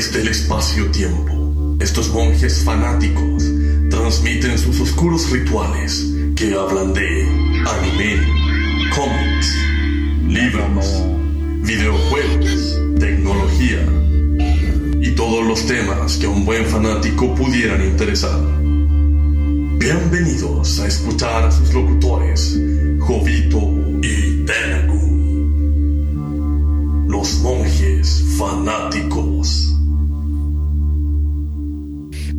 Desde el espacio-tiempo, estos monjes fanáticos transmiten sus oscuros rituales que hablan de anime, cómics, libros, videojuegos, tecnología y todos los temas que a un buen fanático pudieran interesar. Bienvenidos a escuchar a sus locutores, Jovito y Tenagu. Los monjes fanáticos.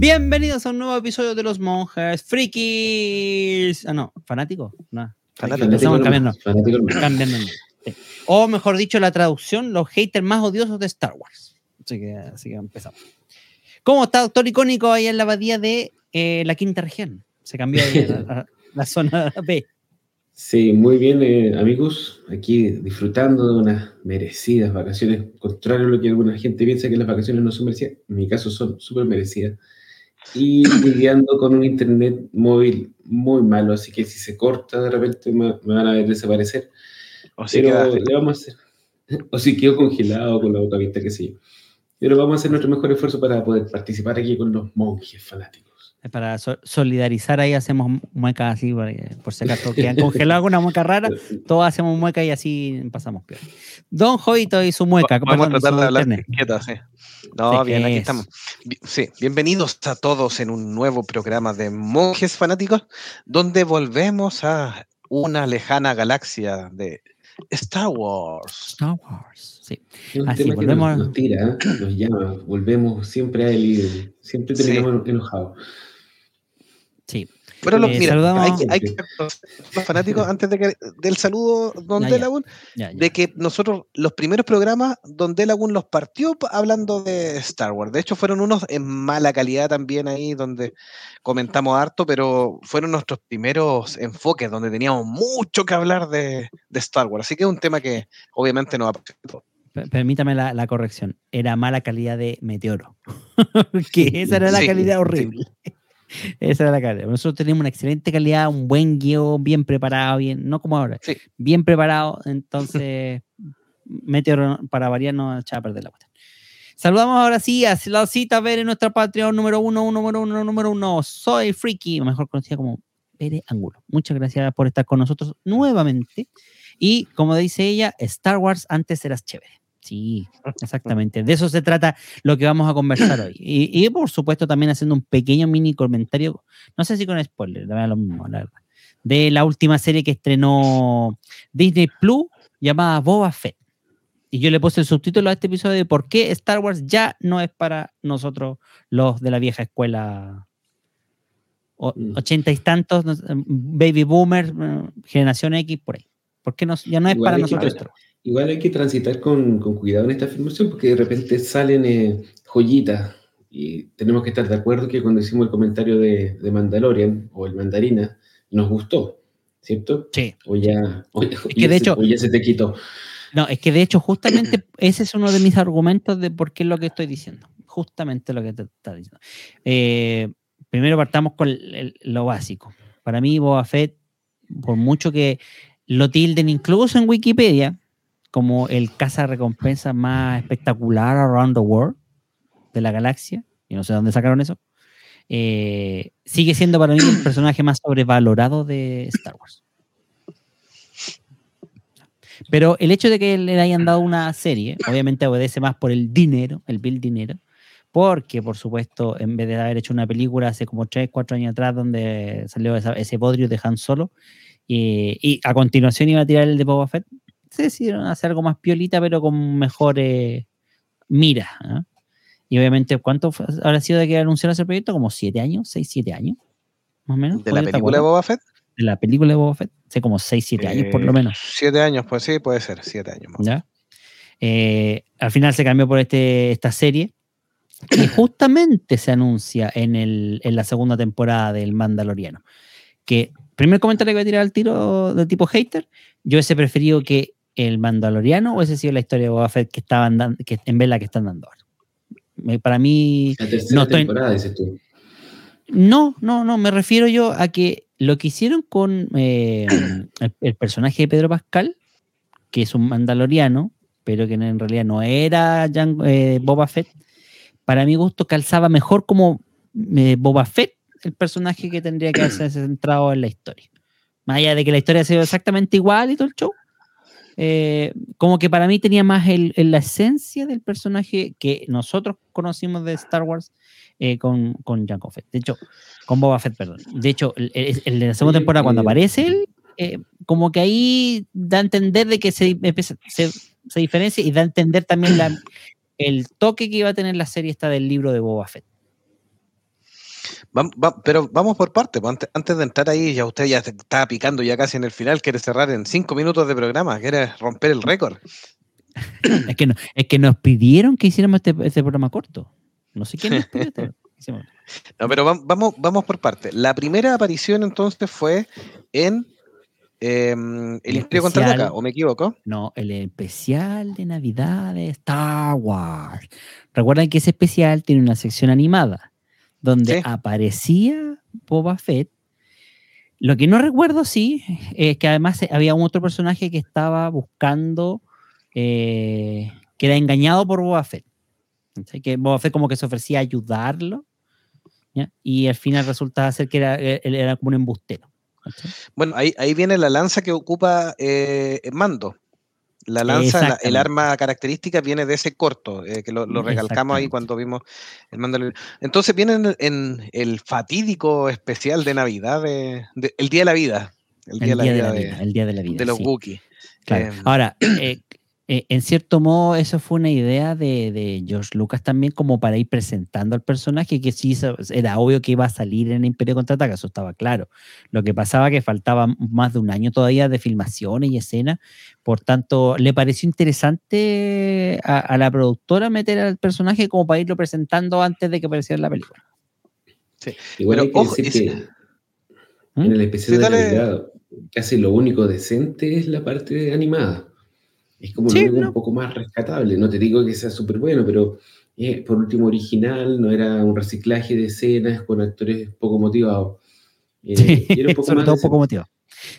Bienvenidos a un nuevo episodio de Los Monjes Frikis. Ah, no, fanático. No. Fanático, Estamos cambiando. fanático. Sí. O mejor dicho, la traducción, los haters más odiosos de Star Wars. Así que, así que empezamos. ¿Cómo está Doctor Icónico ahí en la abadía de eh, la quinta región? Se cambió ahí a, a la zona B. Sí, muy bien, eh, amigos. Aquí disfrutando de unas merecidas vacaciones. Contrario a lo que alguna gente piensa que las vacaciones no son merecidas, en mi caso son súper merecidas. Y lidiando con un internet móvil muy malo, así que si se corta de repente me, me van a ver desaparecer. O si Pero le vamos a hacer. O si quedo congelado con la boca abierta, qué sé yo. Pero vamos a hacer nuestro mejor esfuerzo para poder participar aquí con los monjes fanáticos. Para so- solidarizar ahí hacemos muecas así, por, por si acaso quedan congelados alguna mueca rara, todos hacemos mueca y así pasamos peor. Don Jovito y su mueca. Vamos a perdón, tratar su de hablar internet. sí. No, Sí, bien, aquí estamos. Sí, bienvenidos a todos en un nuevo programa de Monjes Fanáticos, donde volvemos a una lejana galaxia de Star Wars. Star Wars, sí. Es un Así, tema que volvemos a- nos, nos tira, ¿eh? nos llama, volvemos siempre a él y siempre Sí. terminamos enojados. Pero lo- Eh, mira, saludamos- hay, que- hay que los fanáticos, antes de que, del saludo, Don. Delagun, de que nosotros, los primeros programas, Don Delagun los partió pa- hablando de Star Wars. De hecho, fueron unos en mala calidad también ahí, donde comentamos harto, pero fueron nuestros primeros enfoques, donde teníamos mucho que hablar de, de Star Wars. Así que es un tema que obviamente nos apasiona. Per- Permítame la, la corrección. Era mala calidad de meteoro. que esa era la Sí, calidad sí. Esa era la calidad. Nosotros teníamos una excelente calidad, un buen guion, bien preparado, bien, no como ahora, Sí. bien preparado. Entonces, Meteoro para variar no echaba a perder la cuestión. Saludamos ahora sí a la cita ver en nuestra Patreon número uno, número uno, número uno. Soy Freaky, mejor conocida como Pere Angulo. Muchas gracias por estar con nosotros nuevamente. Y como dice ella, Star Wars antes eras chévere. Sí, exactamente. De eso se trata lo que vamos a conversar hoy. Y, y, por supuesto también haciendo un pequeño mini comentario, no sé si con spoiler, lo mismo, la verdad, de la última serie que estrenó Disney Plus llamada Boba Fett. Y yo le puse el subtítulo a este episodio de por qué Star Wars ya no es para nosotros los de la vieja escuela. O- Mm. ochenta y tantos, baby boomer, eh, generación X, por ahí. ¿Por qué no- ya no es Igual para nosotros? Igual hay que transitar con, con cuidado en esta afirmación porque de repente salen eh, joyitas y tenemos que estar de acuerdo que cuando hicimos el comentario de, de Mandalorian o el Mandarina nos gustó, ¿cierto? Sí. O ya, o, ya- que de se- hecho- o ya se te quitó. No, es que de hecho, justamente ese es uno de mis argumentos de por qué es lo que estoy diciendo. Justamente lo que te está diciendo. Eh, primero partamos con el- el- lo básico. Para mí, Boba Fett, por mucho que lo tilden incluso en Wikipedia, como el caza recompensa más espectacular around the world de la galaxia, y no sé dónde sacaron eso, eh, sigue siendo para mí el personaje más sobrevalorado de Star Wars. Pero el hecho de que le hayan dado una serie, obviamente obedece más por el dinero, el bill dinero, porque por supuesto, en vez de haber hecho una película hace como 3, 4 años atrás donde salió esa- ese bodrio de Han Solo, y, y a continuación iba a tirar el de Boba Fett, se decidieron hacer algo más piolita, pero con mejores miras. ¿ah? Y obviamente, ¿cuánto fue- habrá sido de que anunciaron ese proyecto? Como 7 años, 6, 7 años, más o menos. ¿De la Oye, ¿te película de? Boba Fett? De la película de Boba Fett, hace como 6, 7 años por lo Eh, menos. Siete años, pues sí, puede ser, siete años más. ¿ya? Eh, al final se cambió por este, esta serie que justamente se anuncia en, el, en la segunda temporada del Mandaloriano. Que, primer comentario que voy a tirar al tiro de tipo hater, yo hubiese preferido que el Mandaloriano hubiese sido la historia de Boba Fett que, estaban dan- que en vez la que están dando ahora. Para mí, La tercera no estoy- temporada, dices tú. no, no, no, me refiero yo a que lo que hicieron con eh, el, el personaje de Pedro Pascal, que es un mandaloriano, pero que en realidad no era eh, Boba Fett, para mi gusto calzaba mejor como eh, Boba Fett, el personaje que tendría que haberse centrado en la historia. Más allá de que la historia ha sido exactamente igual y todo el show, eh, como que para mí tenía más el, el- la esencia del personaje que nosotros conocimos de Star Wars eh, con, con Jango Fett. De hecho, con Boba Fett, perdón. De hecho, de la segunda temporada, cuando aparece él, eh, como que ahí da a entender de que se, empieza- se, se diferencia y da a entender también la- el toque que iba a tener la serie esta del libro de Boba Fett. Va- pero vamos por parte. pues, Antes, antes de entrar ahí, ya usted ya estaba picando ya casi en el final, quiere cerrar en cinco minutos de programa, quiere romper el récord. Es que, no- es que nos pidieron que hiciéramos este, este programa corto. No sé quién nos pidió. Hicimos- No, pero vam- vamos, vamos por parte. La primera aparición entonces fue en em, El El Imperio especial. Contraataca, ¿o me equivoco? No, el especial de Navidad de Star Wars. Recuerden que ese especial tiene una sección animada donde Sí. aparecía Boba Fett. Lo que no recuerdo, sí, es que además había un otro personaje que estaba buscando, eh, que era engañado por Boba Fett. Que Boba Fett como que se ofrecía a ayudarlo, ¿ya? y al final resulta ser que era, era como un embustero. Bueno, ahí, ahí viene la lanza que ocupa eh, Mando. La lanza, la- el arma característica viene de ese corto, eh, que lo, lo recalcamos ahí cuando vimos el Mandalorian. Entonces viene en, el fatídico especial de Navidad, de, de- el Día de la Vida. El Día, El de, día la de la vida de, el día de la vida. de los sí. Wookiees. Claro. Em, Ahora, eh, eh, en cierto modo, eso fue una idea de, de George Lucas también, como para ir presentando al personaje, que sí era obvio que iba a salir en Imperio Contraataca, eso estaba claro. Lo que pasaba que faltaba más de un año todavía de filmaciones y escenas, por tanto, le pareció interesante a, a la productora meter al personaje como para irlo presentando antes de que apareciera en la película. Igual Pero hay que ojo, decir es- que ¿Mm? en el especial Sí, de. Navidad casi lo único decente es la parte animada. Es como Sí, no. un poco más rescatable. No te digo que sea súper bueno, pero eh, por último original, no era un reciclaje de escenas con actores poco motivados. Eh, Sí, y era un poco sobre más todo poco motivado.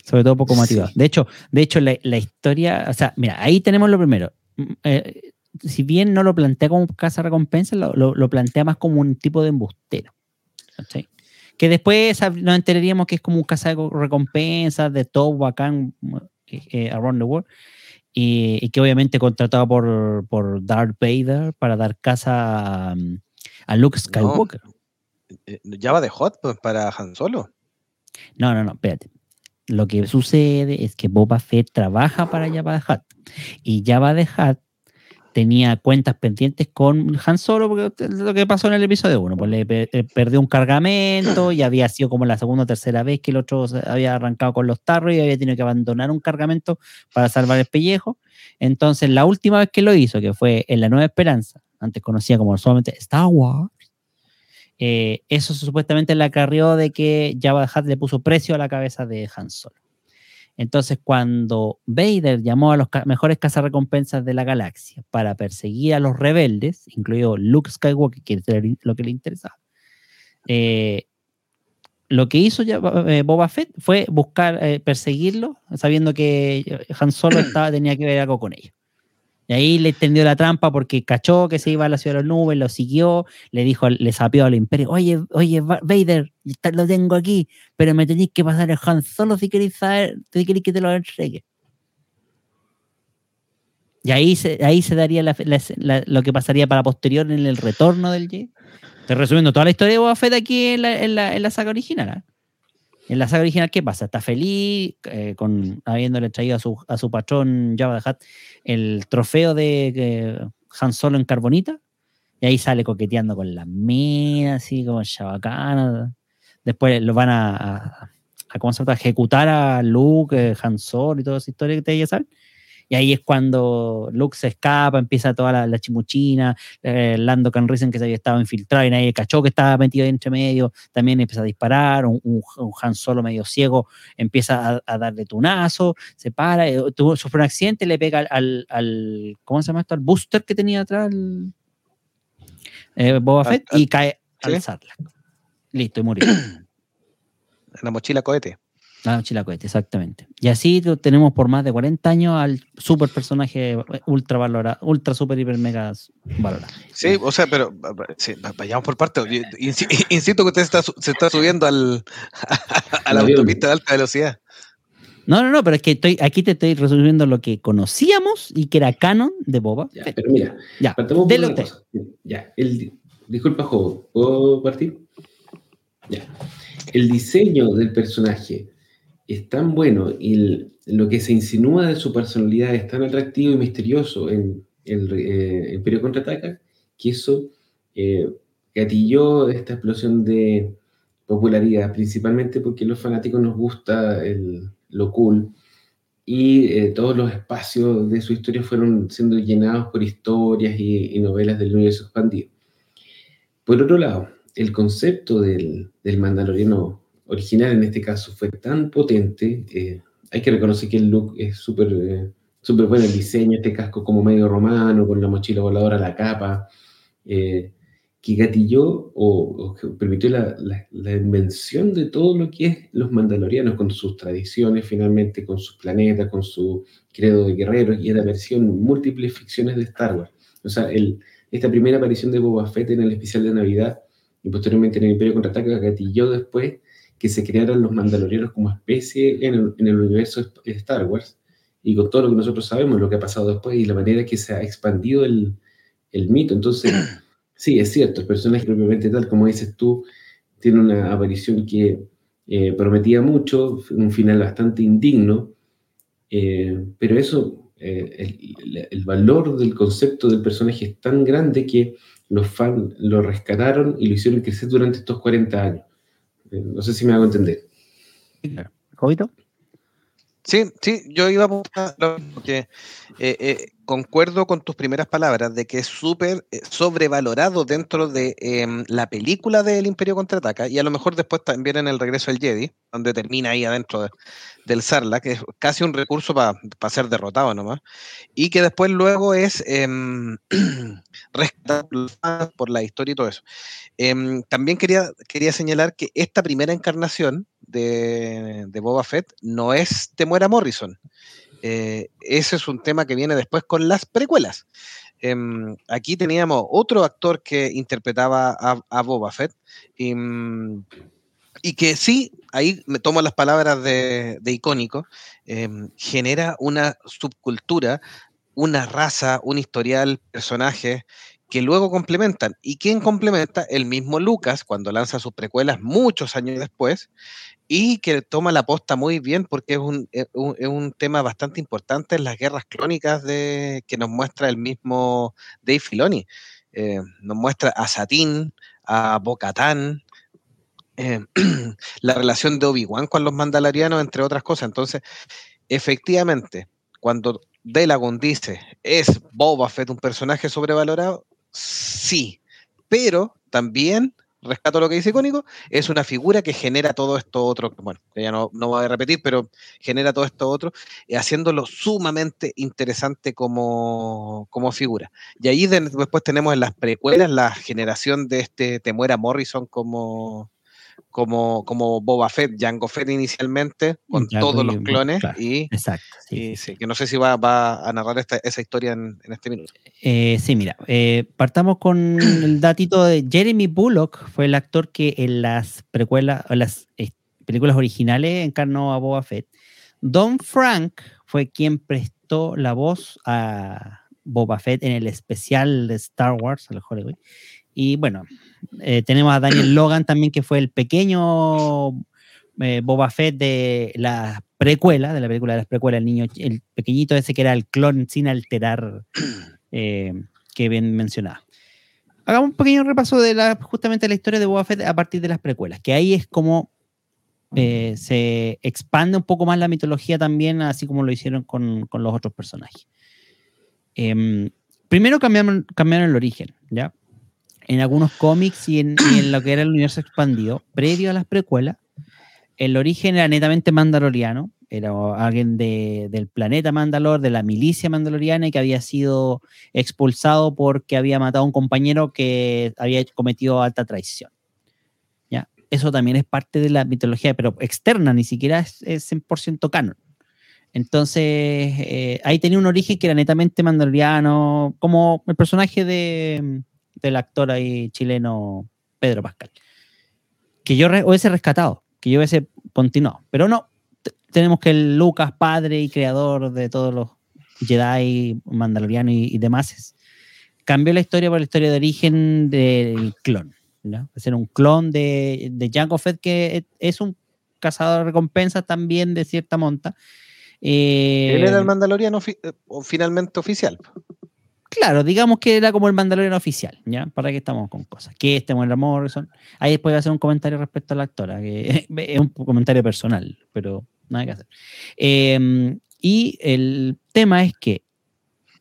Sobre todo poco Sí. motivado. De hecho, de hecho la, la historia, o sea, mira, ahí tenemos lo primero. Mm, eh, si bien no lo plantea como casa recompensa, lo, lo- lo plantea más como un tipo de embustero. ¿cachai? Que después nos enteraríamos que es como un casa recompensa de todo bacán eh, eh, around the world. Y, y que obviamente contratado por, por Darth Vader para dar casa a, a Luke Skywalker. eh, ya va de hot pues, para Han Solo. No, no, no, espérate. Lo que sucede es que Boba Fett trabaja para Jabba the Hutt y Jabba the Hutt tenía cuentas pendientes con Han Solo porque lo que pasó en el episodio 1, pues le eh, perdió un cargamento y había sido como la segunda o tercera vez que el otro había arrancado con los tarros y había tenido que abandonar un cargamento para salvar el pellejo. Entonces, la última vez que lo hizo, que fue en La Nueva Esperanza, antes conocida como solamente Star Wars, eh, eso supuestamente le acarrió de que Jabba Hutt le puso precio a la cabeza de Han Solo. Entonces, cuando Vader llamó a los ca- mejores cazarrecompensas de la galaxia para perseguir a los rebeldes, incluido Luke Skywalker, que era lo que le interesaba, eh, lo que hizo Jabba- eh, Boba Fett fue buscar, eh, perseguirlo, sabiendo que Han Solo tenía que ver algo con ellos. Y ahí le tendió la trampa porque cachó que se iba a la ciudad de las nubes, lo siguió, le dijo, le sapió al imperio, oye, oye, Va- Vader, lo tengo aquí, pero me tenéis que pasar el Han Solo si queréis saber, si queréis que te lo entregue. Y ahí se, ahí se daría lo que pasaría para posterior en el retorno del Jedi. Estoy resumiendo toda la historia de Boba Fett aquí en la, en en saga original. ¿ah? En la saga original, ¿qué pasa? Está feliz eh, con habiéndole traído a su, a su patrón Jabba the Hutt el trofeo de eh, Han Solo en carbonita. Y ahí sale coqueteando con las minas, así como chabacana. Después lo van a, a, a- ¿cómo se llama? a ejecutar a Luke, eh, Han Solo y toda esa historia que ustedes ya saben. Y ahí es cuando Luke se escapa, empieza toda la, la chimuchina, eh, Lando Calrissian que se había estado infiltrado y nadie cachó que estaba metido ahí entre medio, también empieza a disparar, un, un- un Han Solo medio ciego empieza a, a darle tunazo, se para, eh, tuvo, sufre un accidente, le pega al, al, al- ¿cómo se llama esto? Al booster que tenía atrás el, eh, Boba Fett y cae ¿sí? al Sarlacc. Listo, y murió. La mochila cohete. La mochila cohete, exactamente. Y así lo tenemos por más de 40 años al super personaje ultra valorado, ultra super hiper mega valorado. Sí, o sea, pero sí, vayamos por partes. Insi- Insisto que usted está, se está subiendo al, a la autopista de alta velocidad. No, no, no, pero es que estoy, aquí te estoy resolviendo lo que conocíamos y que era canon de Boba. Ya, pero mira, Ya, partamos por una usted. cosa. Ya, el, disculpa, Jobo, ¿puedo partir? Ya. El diseño del personaje es tan bueno y lo que se insinúa de su personalidad es tan atractivo y misterioso en el eh, Imperio Contraataca que eso eh, gatilló esta explosión de popularidad, principalmente porque a los fanáticos nos gusta el- lo cool y eh, todos los espacios de su historia fueron siendo llenados por historias y, y novelas del universo expandido. Por otro lado, el concepto del, del mandaloriano original en este caso fue tan potente, eh, hay que reconocer que el look es súper eh, súper bueno, el diseño, este casco como medio romano, con la mochila voladora, la capa, eh, que gatilló o, o que permitió la, la- la invención de todo lo que es los mandalorianos, con sus tradiciones, finalmente, con sus planetas, con su credo de guerreros, y era versión múltiples ficciones de Star Wars. O sea, el, esta primera aparición de Boba Fett en el especial de Navidad y posteriormente en el Imperio Contraataca gatilló después que se crearan los mandalorianos como especie en el, en el universo de Star Wars y con todo lo que nosotros sabemos, lo que ha pasado después y la manera que se ha expandido el, el mito. Entonces, sí, es cierto, el personaje propiamente tal, como dices tú, tiene una aparición que eh, prometía mucho, un final bastante indigno, eh, pero eso, eh, el, el valor del concepto del personaje es tan grande que los fans lo rescataron y lo hicieron crecer durante estos 40 años. No sé si me hago entender. ¿Jovito? Sí, sí, yo iba a apuntar que eh, eh, concuerdo con tus primeras palabras de que es súper eh, sobrevalorado dentro de em, la película del Imperio Contraataca y a lo mejor después también en el regreso del Jedi, donde termina ahí adentro de- del Sarla, que es casi un recurso para ser derrotado nomás, y que después luego es em, fans, por la historia y todo eso. Em, también quería, quería señalar que esta primera encarnación de, Boba Fett no es Temuera Morrison. Eh, ese es un tema que viene después con las precuelas. Em, aquí teníamos otro actor que interpretaba a, Boba Fett y, mm, y que sí, ahí me tomo las palabras de, de icónico, em, genera una subcultura, una raza, un historial, personajes que luego complementan. ¿Y quién complementa? El mismo Lucas cuando lanza sus precuelas muchos años después y que toma la posta muy bien porque es un, es un, es un tema bastante importante en las guerras clónicas de, que nos muestra el mismo Dave Filoni. Eh, nos muestra a Satín, a Bocatán, eh, la relación de Obi-Wan con los mandalorianos, entre otras cosas. Entonces, efectivamente, cuando Delagon dice, ¿es Boba Fett un personaje sobrevalorado? Sí, pero también, rescato lo que dice Icónico, es una figura que genera todo esto otro, bueno, que ya no, no voy a repetir, pero genera todo esto otro, eh, haciéndolo sumamente interesante como, como figura. Y ahí de- después tenemos en las precuelas la generación de este Temuera Morrison como, como, como Boba Fett, Jango Fett inicialmente, con Jango todos los clones, claro. y, Exacto. Sí, y sí, que no sé si va, va a narrar esta- esa historia en, en este minuto. Eh, sí, mira, eh, partamos con el datito de Jeremy Bullock, fue el actor que en las precuelas, en las eh, películas originales encarnó a Boba Fett. Don Frank fue quien prestó la voz a Boba Fett en el especial de Star Wars, el Hollywood. Y bueno, eh, tenemos a Daniel Logan también, que fue el pequeño eh, Boba Fett de la precuela, de la película de las precuelas, el niño, el pequeñito ese que era el clon sin alterar eh, que bien mencionaba. Hagamos un pequeño repaso de la, justamente la historia de Boba Fett a partir de las precuelas, que ahí es como eh, se expande un poco más la mitología también, así como lo hicieron con, con los otros personajes. Em, primero cambiaron, cambiaron el origen, ¿ya? En algunos cómics y en, lo que era el universo expandido, previo a las precuelas, el origen era netamente mandaloriano, era alguien de- del planeta Mandalor, de la milicia mandaloriana y que había sido expulsado porque había matado a un compañero que había cometido alta traición. ¿ya? eso también es parte de la mitología, pero externa, ni siquiera es, es 100% canon. Entonces, eh, ahí tenía un origen que era netamente mandaloriano, como el personaje de, del actor ahí chileno Pedro Pascal. Que yo re- hubiese rescatado, que yo hubiese continuado. Pero no, tenemos que el Lucas, padre y creador de todos los Jedi, mandalorianos y, y demás, cambió la historia por la historia de origen del clon. ¿no? Es un clon de, de Jango Fett, que es- un cazador de recompensas también de cierta monta. Eh, Él era el mandaloriano fi- eh, finalmente oficial. Claro, digamos que era como el Mandalorian oficial, ¿ya? ¿Para qué estamos con cosas? Que este Muela Morrison. Ahí después voy a hacer un comentario respecto a la actora, que es un comentario personal, pero nada que hacer. Eh, y el tema es que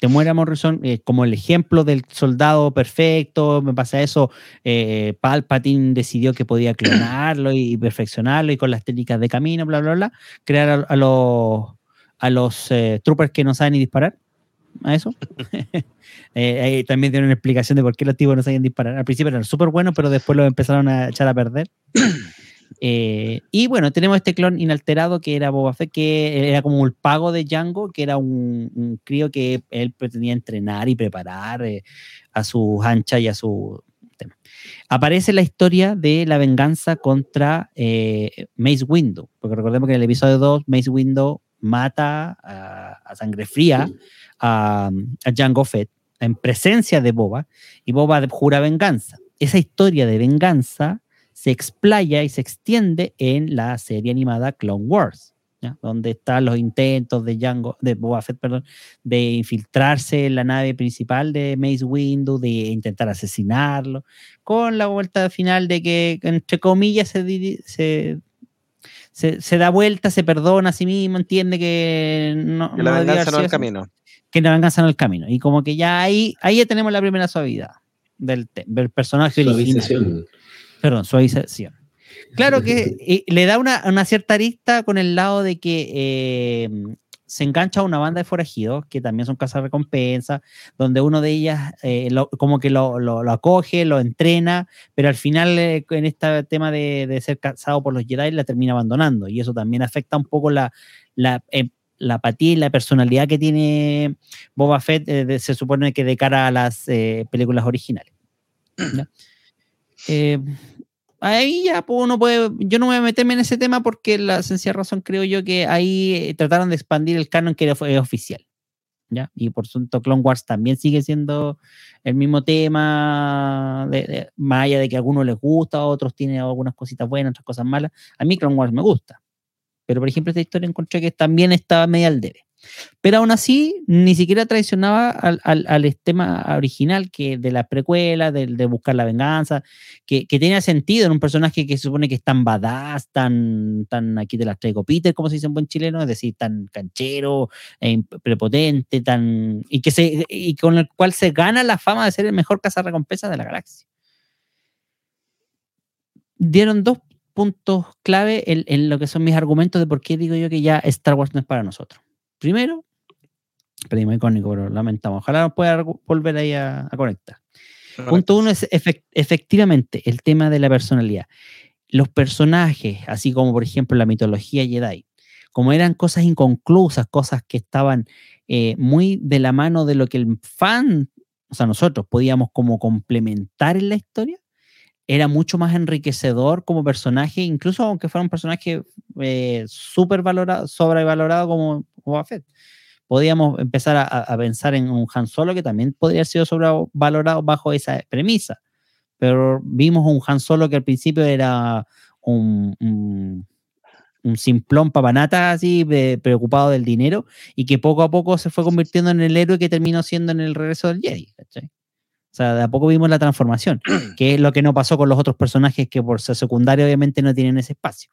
Temuera Morrison, eh, como el ejemplo del soldado perfecto, me pasa eso, eh, Palpatine decidió que podía clonarlo y perfeccionarlo y con las técnicas de camino, bla, bla, bla, crear a, a los, a los eh, troopers que no saben ni disparar. A eso. Eh, también tiene una explicación de por qué los tipos no sabían disparar. Al principio eran súper buenos, pero después los empezaron a echar a perder. Eh, y bueno, tenemos este clon inalterado que era Boba Fett, que era como el pago de Django, que era un, un crío que él pretendía entrenar y preparar eh, a sus anchas y a su tema. Aparece la historia de la venganza contra eh, Mace Windu, porque recordemos que en el episodio 2 Mace Windu mata a, a sangre fría a, a Jango Fett en presencia de Boba y Boba jura venganza. Esa historia de venganza se explaya y se extiende en la serie animada Clone Wars, ¿ya? donde están los intentos de Jango, de Boba Fett, perdón, de infiltrarse en la nave principal de Mace Windu, de intentar asesinarlo, con la vuelta final de que, entre comillas, se, se, se, se da vuelta, se perdona a sí mismo, entiende que no, Que la no venganza no es el camino. Que la venganza no es el camino. Y como que ya ahí, ahí ya tenemos la primera suavidad del, del personaje original. Suavización. Perdón, suavización. Claro que eh, le da una, una cierta arista con el lado de que eh, se engancha a una banda de forajidos, que también son casas recompensa, donde uno de ellas eh, lo- como que lo, lo- lo acoge, lo entrena, pero al final en este tema de, de ser cazado por los Jedi la termina abandonando. Y eso también afecta un poco la, la, la apatía y la personalidad que tiene Boba Fett, eh, de- se supone que de cara a las eh, películas originales. ¿ya? Eh, ahí ya pues, uno puede, yo no voy a meterme en ese tema porque la sencilla razón creo yo que ahí trataron de expandir el canon que era, fue oficial. ¿ya? Y por tanto Clone Wars también sigue siendo el mismo tema, de, de- más allá de que a algunos les gusta, a otros tienen algunas cositas buenas, otras cosas malas. A mí Clone Wars me gusta. Pero por ejemplo esta historia encontré que también estaba media al debe. Pero aún así, ni siquiera traicionaba al, al, al tema original que de la precuela, de, de buscar la venganza, que, que tenía sentido en un personaje que se supone que es tan badass, tan, tan aquí te las traigo Peter, como se dice en buen chileno, es decir, tan canchero, eh, prepotente, tan y que se y con el cual se gana la fama de ser el mejor cazarrecompensas de la galaxia. Dieron dos puntos clave en, en lo que son mis argumentos de por qué digo yo que ya Star Wars no es para nosotros. Primero, pedimos icónico, pero lamentamos. Ojalá nos pueda volver ahí a, a conectar. Punto uno es efect- efectivamente el tema de la personalidad. Los personajes, así como por ejemplo la mitología Jedi, como eran cosas inconclusas, cosas que estaban eh, muy de la mano de lo que el fan, o sea, nosotros podíamos como complementar en la historia, era mucho más enriquecedor como personaje, incluso aunque fuera un personaje eh, súper valorado, sobrevalorado como Boba. Podíamos empezar a, a pensar en un Han Solo que también podría haber sido sobrevalorado bajo esa premisa. Pero vimos un Han Solo que al principio era un, un, un simplón papanata así, preocupado del dinero, y que poco a poco se fue convirtiendo en el héroe que terminó siendo en el regreso del Jedi. O sea, de a poco vimos la transformación, que es lo que no pasó con los otros personajes que por ser secundario obviamente no tienen ese espacio.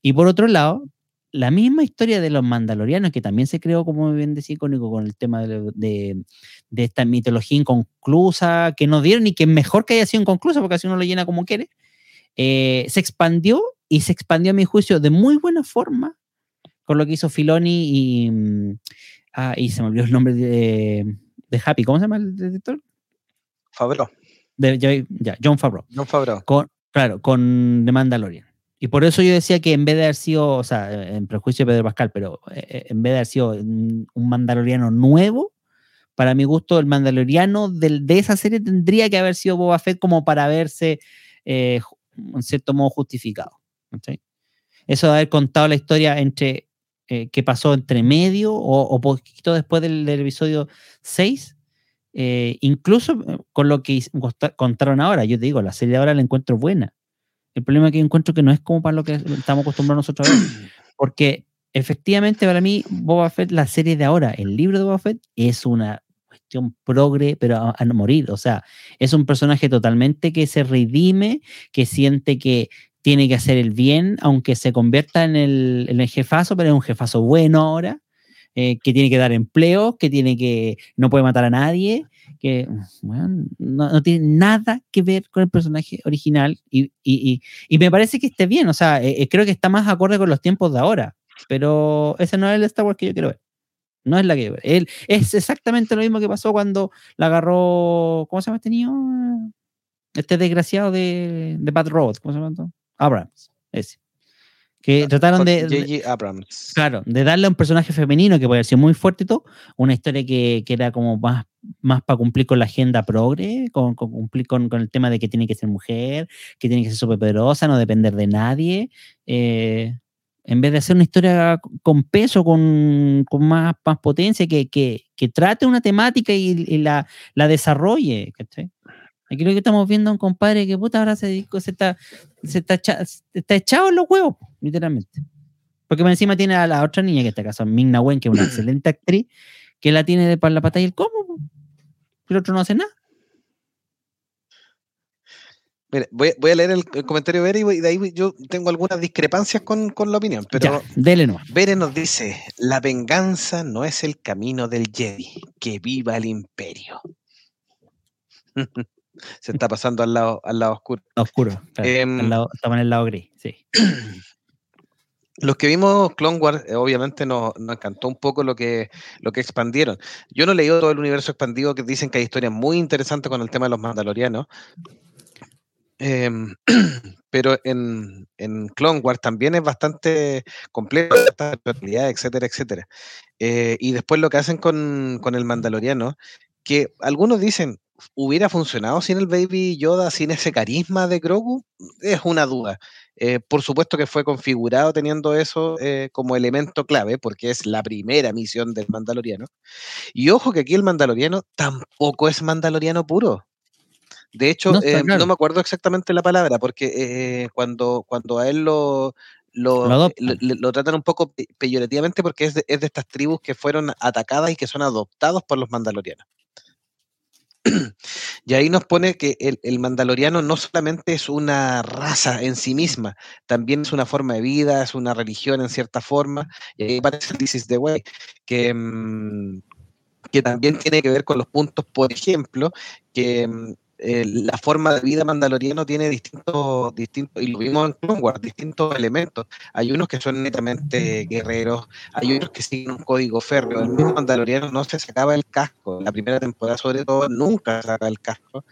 Y por otro lado, la misma historia de los mandalorianos, que también se creó, como bien decía, icónico con el tema de, de, de, esta mitología inconclusa, que nos dieron y que es mejor que haya sido inconclusa, porque así uno lo llena como quiere, eh, se expandió y se expandió a mi juicio de muy buena forma con lo que hizo Filoni y, ah, y se me olvidó el nombre de, de Happy, ¿cómo se llama el director? Favreau. De, ya, John Favreau. John Favreau. Con, Claro, con The Mandalorian. Y por eso yo decía que en vez de haber sido, o sea, en prejuicio de Pedro Pascal, pero eh, eh, en vez de haber sido un Mandaloriano nuevo, para mi gusto, el Mandaloriano de esa serie tendría que haber sido Boba Fett como para verse, eh, en cierto modo, justificado. ¿cachai? Eso de haber contado la historia entre eh, que pasó entre medio o, o poquito después del, del episodio 6, eh, incluso eh, con lo que contaron ahora, yo te digo, la serie de ahora la encuentro buena. El problema que encuentro que no es como para lo que estamos acostumbrados nosotros a ver. Porque efectivamente para mí Boba Fett, la serie de ahora, el libro de Boba Fett, es una cuestión progre, pero a, a no morir. O sea, es un personaje totalmente que se redime, que siente que tiene que hacer el bien, aunque se convierta en el, en el jefazo, pero es un jefazo bueno ahora, eh, que tiene que dar empleo, que tiene que no puede matar a nadie, que bueno, no, tiene nada que ver con el personaje original y, y- y- y me parece que esté bien, o sea, eh, eh, creo que está más acorde con los tiempos de ahora, pero ese no es el Star Wars que yo quiero ver. No es la que. Él, es exactamente lo mismo que pasó cuando la agarró, ¿cómo se llama este niño? Este desgraciado de, de Bad Robot, ¿cómo se llama? Abrams, ese. Que trataron de, de- J.J. Abrams. Claro, de darle a un personaje femenino que puede ser muy fuerte y todo, una historia que, que era como más, más para cumplir con la agenda progre, con, con cumplir con, con el tema de que tiene que ser mujer, que tiene que ser superpoderosa, no depender de nadie. eh, en vez de hacer una historia con peso, con, con más, más potencia, que, que, que trate una temática y, y la, la desarrolle. ¿cachai? Aquí lo que estamos viendo es un compadre que puta ahora se dedicó, se está, se está, echa- está echado en los huevos, literalmente. Porque encima tiene a la otra niña, que en este caso es Ming Na Wen, que es una excelente actriz, que la tiene de para la pata y el cómo. el otro no hace nada. Mira, voy, voy a leer el, el comentario de Bere y voy- de ahí yo tengo algunas discrepancias con, con la opinión, pero ya, dele nomás. Bere nos dice, la venganza no es el camino del Jedi, que viva el imperio. Se está pasando al lado, al lado oscuro. Oscuro. claro, Em, al lado- estamos en el lado gris, sí. Los que vimos Clone Wars, eh, obviamente nos, nos encantó un poco lo que, lo que expandieron. Yo no he leído todo el universo expandido, que dicen que hay historias muy interesantes con el tema de los mandalorianos. Em, pero en, en Clone Wars también es bastante complejo, etcétera, etcétera. Eh, y después lo que hacen con, con el mandaloriano, que algunos dicen, ¿hubiera funcionado sin el Baby Yoda, sin ese carisma de Grogu? Es una duda. Eh, por supuesto que fue configurado teniendo eso eh, como elemento clave, porque es la primera misión del Mandaloriano. Y ojo que aquí el Mandaloriano tampoco es Mandaloriano puro. De hecho, No eh, claro. no me acuerdo exactamente la palabra, porque cuando, cuando a él lo, lo, Lo adoptan. lo- le- lo tratan un poco pe- peyorativamente porque es de, es de estas tribus que fueron atacadas y que son adoptados por los mandalorianos. Y ahí nos pone que el, mandaloriano no solamente es una raza en sí misma, también es una forma de vida, es una religión en cierta forma, y ahí aparece el This is the way, que, mm, que también tiene que ver con los puntos, por ejemplo, que mm, eh, la forma de vida mandaloriano tiene distintos, distintos, y lo vimos en Clone Wars, distintos elementos. Hay unos que son netamente guerreros, hay otros que siguen un código férreo. El mismo mandaloriano no se sacaba el casco, la primera temporada sobre todo nunca se saca el casco.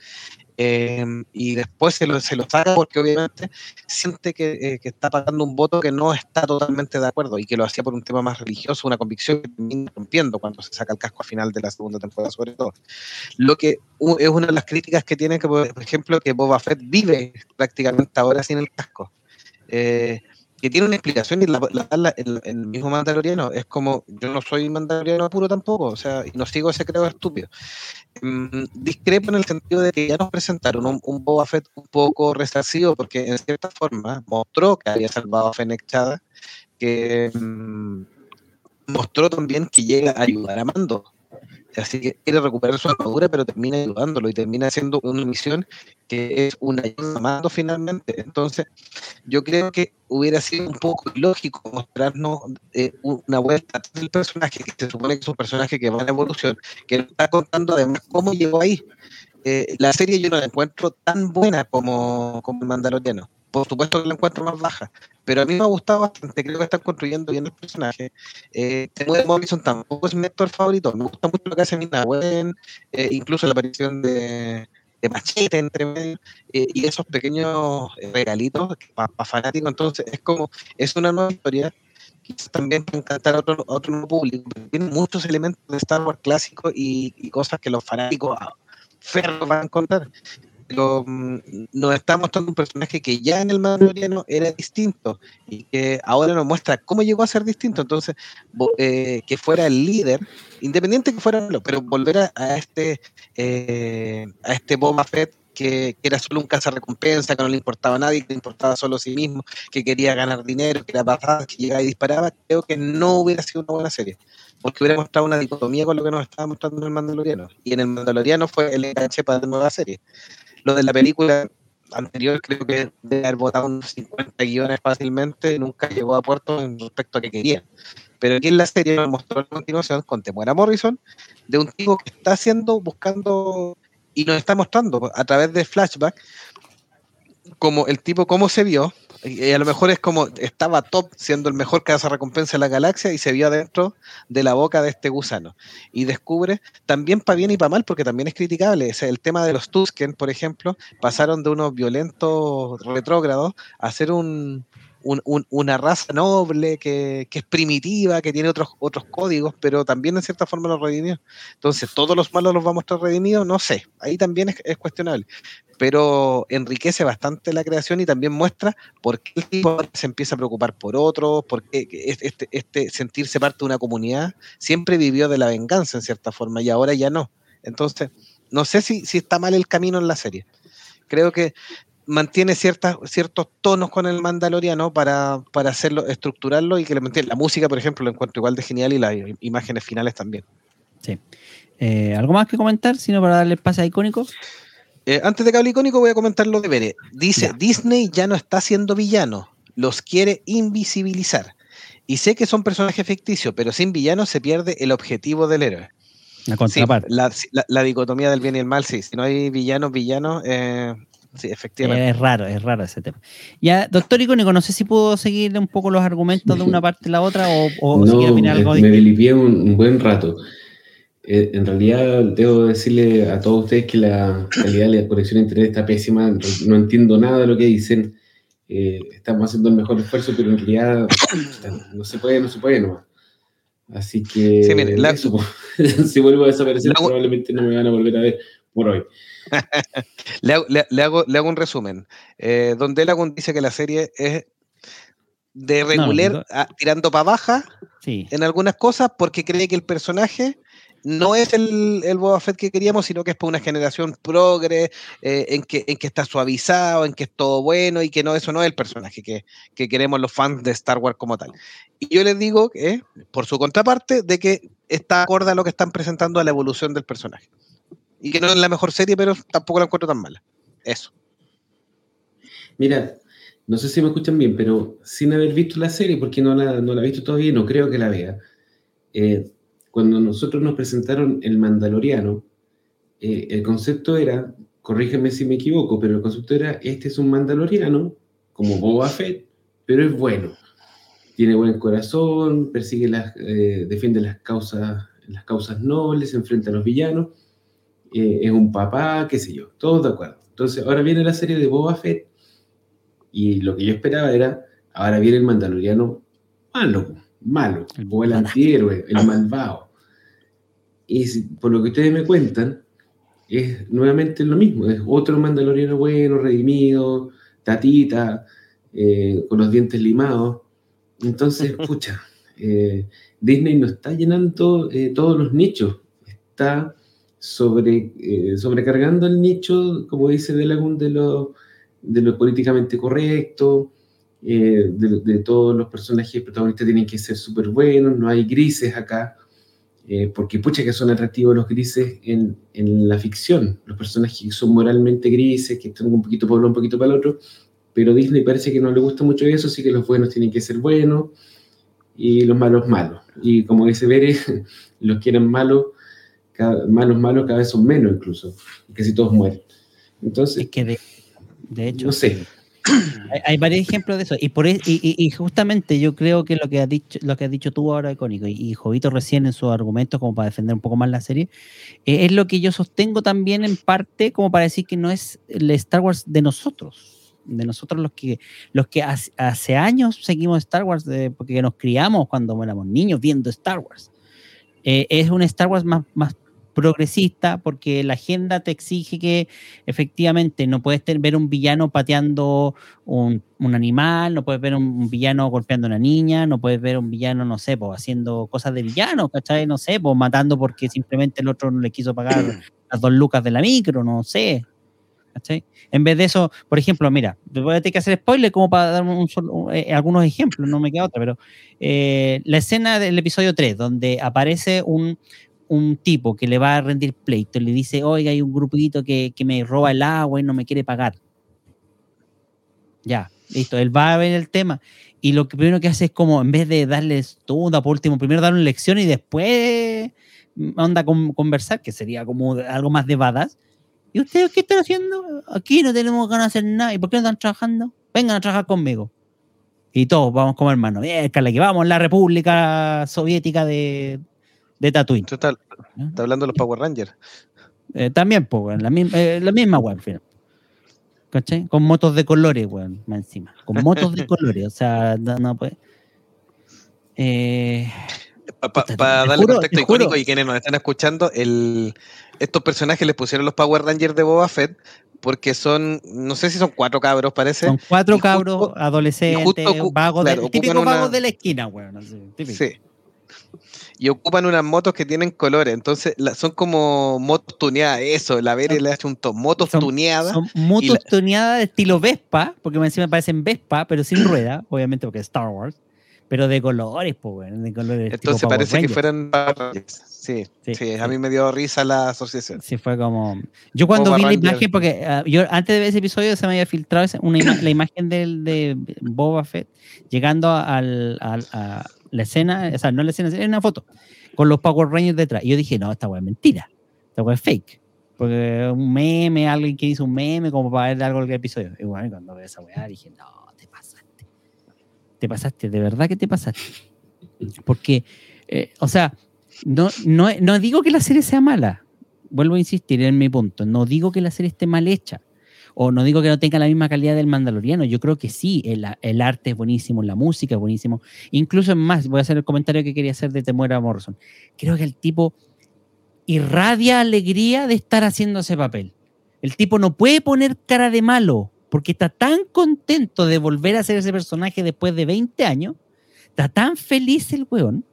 Eh, y después se lo, se lo saca porque obviamente siente que, eh, que está pagando un voto que no está totalmente de acuerdo y que lo hacía por un tema más religioso, una convicción que termina rompiendo cuando se saca el casco al final de la segunda temporada, sobre todo. Lo que es una de las críticas que tiene, que, por ejemplo, que Boba Fett vive prácticamente ahora sin el casco. Eh, que tiene una explicación y la, la la- el, mismo mandaloriano. Es como, yo no soy mandaloriano puro tampoco, o sea, no sigo ese creo estúpido. Mm, discrepo en el sentido de que ya nos presentaron un, un Boba Fett un poco resarcido porque en cierta forma mostró que había salvado a Fennec Chada, que mm, mostró también que llega a ayudar a Mando. Así que quiere recuperar su armadura, pero termina ayudándolo y termina haciendo una misión que es una ayuda finalmente. Entonces, yo creo que hubiera sido un poco ilógico mostrarnos eh, una vuelta del personaje, que se supone que es un personaje que va en evolución, que está contando además cómo llegó ahí. Eh, la serie yo no la encuentro tan buena como, como el Mandaloriano. Por supuesto que la encuentro más baja, pero a mí me ha gustado bastante. Creo que están construyendo bien el personaje. Eh, Temuera Morrison tampoco es mi actor favorito. Me gusta mucho lo que hace Mina Wen, eh, incluso la aparición de, machete entre medio, eh, y esos pequeños regalitos para fanáticos, entonces es como, es una nueva historia, quizás también para encantar a otro, otro nuevo público, tiene muchos elementos de Star Wars clásicos y, y cosas que los fanáticos ferros van a encontrar pero mm, nos está mostrando un personaje que ya en el Mandaloriano era distinto y que ahora nos muestra cómo llegó a ser distinto. Entonces, eh, que fuera el líder, independiente que fuera, pero volver a, este eh, a este Boba Fett que, era solo un recompensa, que no le importaba a nadie, que le importaba solo a sí mismo, que quería ganar dinero, que era pasada, que llegaba y disparaba, creo que no hubiera sido una buena serie porque hubiera mostrado una dicotomía con lo que nos estaba mostrando en el Mandaloriano. Y en el Mandaloriano fue el enganche para la nueva serie. Lo de la película anterior creo que debe haber votado unos 50 guiones fácilmente, nunca llegó a puerto en respecto a que quería. Pero aquí en la serie nos mostró a continuación con Temuera Morrison de un tipo que está haciendo, buscando y nos está mostrando a través de flashback como el tipo cómo se vio y a lo mejor es como estaba top siendo el mejor caza recompensa de la galaxia y se vio adentro de la boca de este gusano. Y descubre, también para bien y para mal, porque también es criticable. el tema de los Tusken, por ejemplo, pasaron de unos violentos retrógrados a ser un, una raza noble que, es primitiva, que tiene otros, otros códigos, pero también en cierta forma los redimió. Entonces, ¿todos los malos los va a mostrar redimidos? No sé, ahí también es, cuestionable. Pero enriquece bastante la creación y también muestra por qué el tipo se empieza a preocupar por otros, por qué este, este sentirse parte de una comunidad siempre vivió de la venganza en cierta forma y ahora ya no. Entonces, no sé si, si está mal el camino en la serie. Creo que mantiene ciertas, ciertos tonos con el Mandaloriano para, para hacerlo, estructurarlo y que le mantiene. La música, por ejemplo, lo encuentro igual de genial y las imágenes finales también. Sí. Eh, ¿Algo más que comentar, sino para darle pase a icónico? Eh, antes de que hable icónico, voy a comentar lo de Bere. Dice: Disney ya no está siendo villano, los quiere invisibilizar. Y sé que son personajes ficticios, pero sin villanos se pierde el objetivo del héroe. La contraparte. la, dicotomía del bien y el mal, sí. Si no hay villanos, villanos, eh, Sí, efectivamente. Es raro, es raro ese tema. Ya, doctor Icónico, no sé si puedo seguir un poco los argumentos de una parte a la otra o, o no, si algo Me limpié un, buen rato. Eh, en realidad, debo decirle a todos ustedes que la calidad de la conexión a internet está pésima. No, entiendo nada de lo que dicen. Eh, estamos haciendo el mejor esfuerzo, pero en realidad no se puede, no se puede nomás. Así que sí, mire, si vuelvo a desaparecer, probablemente no me van a volver a ver por hoy. le, hago, le, hago, le, hago, un resumen. Eh, Don Delagun dice que la serie es de regular tirando para baja en algunas cosas porque cree que el personaje no es el, el Boba Fett que queríamos, sino que es para una generación progre, eh, en, que, en que está suavizado, en que es todo bueno y que no, eso no es el personaje que, que queremos los fans de Star Wars como tal. Y yo les digo, que, por su contraparte, de que está acorde a lo que están presentando a la evolución del personaje y que no es la mejor serie, pero tampoco la encuentro tan mala. Eso. Mira, no sé si me escuchan bien, pero sin haber visto la serie, porque no la, no la he visto todavía y no creo que la vea, eh, cuando nosotros nos presentaron el Mandaloriano, eh, el concepto era, corrígeme si me equivoco, pero el concepto era, este es un Mandaloriano, como Boba Fett, pero es bueno. Tiene buen corazón, persigue las, eh, defiende las causas, las causas nobles, enfrenta a los villanos eh, es un papá, qué sé yo, todos de acuerdo. Entonces, ahora viene la serie de Boba Fett y lo que yo esperaba era, ahora viene el mandaloriano malo, malo, o el antihéroe, el malvado. Y por lo que ustedes me cuentan, es nuevamente lo mismo, es otro mandaloriano bueno, redimido, tatita, eh, con los dientes limados. Entonces, pucha, eh, Disney no está llenando todos los nichos, está sobre, eh, sobrecargando el nicho, como dice Delagun, de lo, de lo políticamente correcto, eh, de, todos los personajes protagonistas tienen que ser súper buenos, no hay grises acá, eh, porque pucha que son atractivos los grises en, en, la ficción, los personajes que son moralmente grises, que están un poquito para uno, un poquito para el otro, pero Disney parece que no le gusta mucho eso, así que los buenos tienen que ser buenos y los malos malos. Y como dice Bere, los que eran malos malos, malos cada vez son menos incluso, casi todos mueren. Entonces, es que de, hecho, no sé. hay, hay varios ejemplos de eso. Y, por, e- y, y- y justamente yo creo que lo que has dicho, lo que has dicho tú ahora, Icónico, y, y Jovito recién en sus argumentos, como para defender un poco más la serie, eh, es lo que yo sostengo también en parte, como para decir que no es el Star Wars de nosotros, de nosotros los que, los que hace, hace años seguimos Star Wars, de- porque nos criamos cuando éramos niños viendo Star Wars. Eh, es un Star Wars más, más progresista porque la agenda te exige que efectivamente no puedes ter- ver un villano pateando un, un animal, no puedes ver un, un villano golpeando a una niña, no puedes ver un villano, no sé, pues haciendo cosas de villano, ¿cachai? No sé, pues matando porque simplemente el otro no le quiso pagar las dos lucas de la micro, no sé. ¿cachai? En vez de eso, por ejemplo, mira, voy a tener que hacer spoiler como para dar un solo- eh, algunos ejemplos, no me queda otra, pero eh, la escena del episodio 3, donde aparece un, un tipo que le va a rendir pleito, le dice, oiga, hay un grupito que, que me roba el agua y no me quiere pagar. Ya, listo, él va a ver el tema y lo primero que hace es como, en vez de darles todo, por último, primero darle una lección y después onda con, conversar, que sería como algo más de badass. ¿Y ustedes qué están haciendo? Aquí no tenemos ganas de hacer nada. ¿Y por qué no están trabajando? Vengan a trabajar conmigo. Y todos vamos como hermanos. Bien, que vamos, la República Soviética de, de Tatooine. ¿no? estás hablando de los Power Rangers. Eh, también, pues, weón, la, misma, eh, la misma, weón, al final. ¿Cachai? Con motos de colores, weón, más encima. Con motos de colores, o sea, no, no puede. Eh, Para Puta, te darle juro, contexto icónico y quienes nos están escuchando, el, estos personajes les pusieron los Power Rangers de Boba Fett porque son, no sé si son cuatro cabros, parece. son cuatro justo- cabros adolescentes, vagos, claro, de, típicos ocupan una- vagos de la esquina, weón. típico. Sí. Y ocupan unas motos que tienen colores. Entonces, la- son como motos tuneadas. Eso, la Vere le hace un to, motos Son- tuneadas. Son motos la- tuneadas de estilo Vespa, porque me encima parecen Vespa, pero sin rueda, obviamente porque es Star Wars, pero de colores, pues, de colores. Entonces parece que fueran. Sí, Sí, sí, a mí me dio risa la asociación. Sí, fue como. Yo cuando vi la imagen, porque ah, yo antes de ver ese episodio se me había filtrado una ima- la imagen del, de Boba Fett llegando al- al- a la escena, o sea, no la escena, es una foto, con los Power Rangers detrás. Y yo dije, no, esta weá es mentira, esta weá es fake. Porque un meme, alguien que hizo un meme como para ver algo del episodio. Y bueno, cuando veo esa weá dije, no, te pasaste. Te pasaste, de verdad que te pasaste. Porque, eh, o sea, no, no, no digo que la serie sea mala. Vuelvo a insistir en mi punto. No digo que la serie esté mal hecha. O no digo que no tenga la misma calidad del Mandaloriano. Yo creo que sí. El, el arte es buenísimo, la música es buenísimo. Incluso más, voy a hacer el comentario que quería hacer de Temuera Morrison. Creo que el tipo irradia alegría de estar haciendo ese papel. El tipo no puede poner cara de malo porque está tan contento de volver a ser ese personaje después de 20 años. Está tan feliz el weón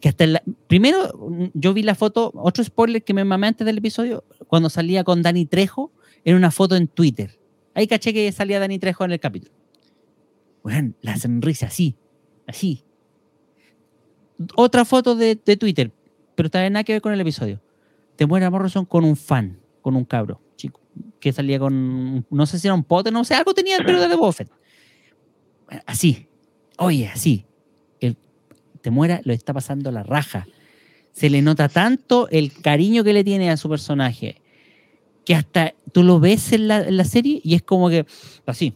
que hasta la- primero yo vi la foto, otro spoiler que me mamé antes del episodio, cuando salía con Dani Trejo, en una foto en Twitter. Ahí caché que salía Dani Trejo en el capítulo. Bueno, la sonrisa así, así. Otra foto de, Twitter, pero también nada que ver con el episodio. Te muere Morrison con un fan, con un cabro, chico, que salía con, no sé si era un pote, no sé, algo tenía el pelo de Boba Fett. Bueno, Así, oye, así. El, te muera, lo está pasando la raja. Se le nota tanto el cariño que le tiene a su personaje que hasta tú lo ves en la, en la serie y es como que así.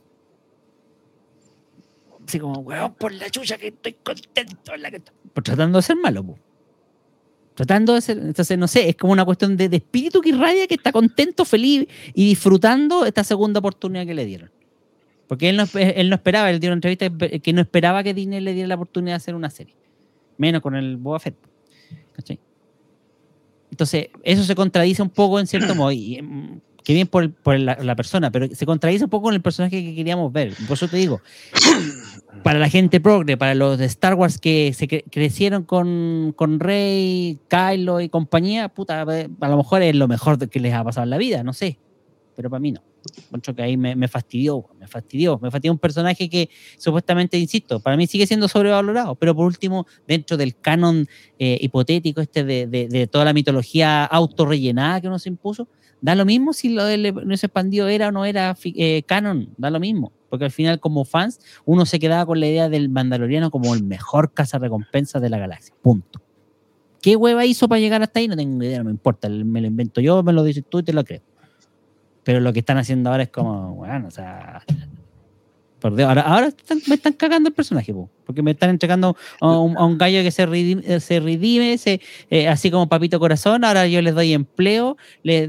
Así como, weón, por la chucha que estoy contento. en la que estoy-". Pues tratando de ser malo, po. Tratando de ser. Entonces, no sé, es como una cuestión de, de espíritu que irradia que está contento, feliz y disfrutando esta segunda oportunidad que le dieron. Porque él no, él no esperaba, él dio una entrevista que no esperaba que Disney le diera la oportunidad de hacer una serie. Menos con el Boba Fett. ¿Cachai? Entonces, eso se contradice un poco en cierto modo. Y, mm, que bien por, el- por la, persona, pero se contradice un poco con el personaje que queríamos ver. Por eso te digo, para la gente progre, para los de Star Wars que se cre- crecieron con, con Rey, Kylo y compañía, puta, a lo mejor es lo mejor que les ha pasado en la vida, no sé. Pero para mí no. Encuentro que ahí me, fastidió, me fastidió. Me fastidió un personaje que supuestamente, insisto, para mí sigue siendo sobrevalorado, pero por último, dentro del canon eh, hipotético este de, de- toda la mitología autorrellenada que nos impuso, da lo mismo si lo del universo expandido era o no era eh, canon, da lo mismo. Porque al final, como fans, uno se quedaba con la idea del Mandaloriano como el mejor cazarrecompensa de la galaxia. Punto. ¿Qué hueva hizo para llegar hasta ahí? No tengo idea, no me importa. Me lo invento yo, me lo dices tú y te lo creo. Pero lo que están haciendo ahora es como, bueno, o sea. Por Dios, ahora, ahora están- me están cagando el personaje, po, porque me están entregando a un, gallo que se redime, se redime se, eh, así como papito corazón. Ahora yo les doy empleo, les-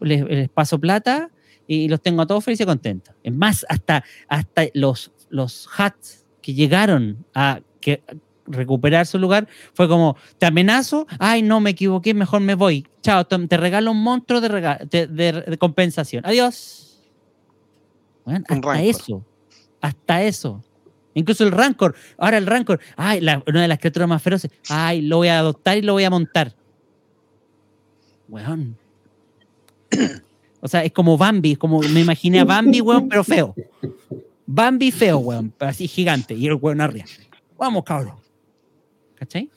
les paso plata y los tengo a todos felices y contentos. Es más, hasta, hasta los, los hats que llegaron a que, recuperar su lugar fue como, te amenazo, ay, no, me equivoqué, mejor me voy. Chao, te, regalo un monstruo de, rega- de, de- de compensación. Adiós. Bueno, hasta rancor. eso. Hasta eso. Incluso el rancor. Ahora el rancor. Ay, la- una de las criaturas más feroces. Ay, lo voy a adoptar y lo voy a montar. Weón. O sea, es como Bambi, como me imaginé a Bambi, weón, pero feo. Bambi feo, weón, así gigante. Y el weón arriba. Vamos, cabrón. ¿Cachai?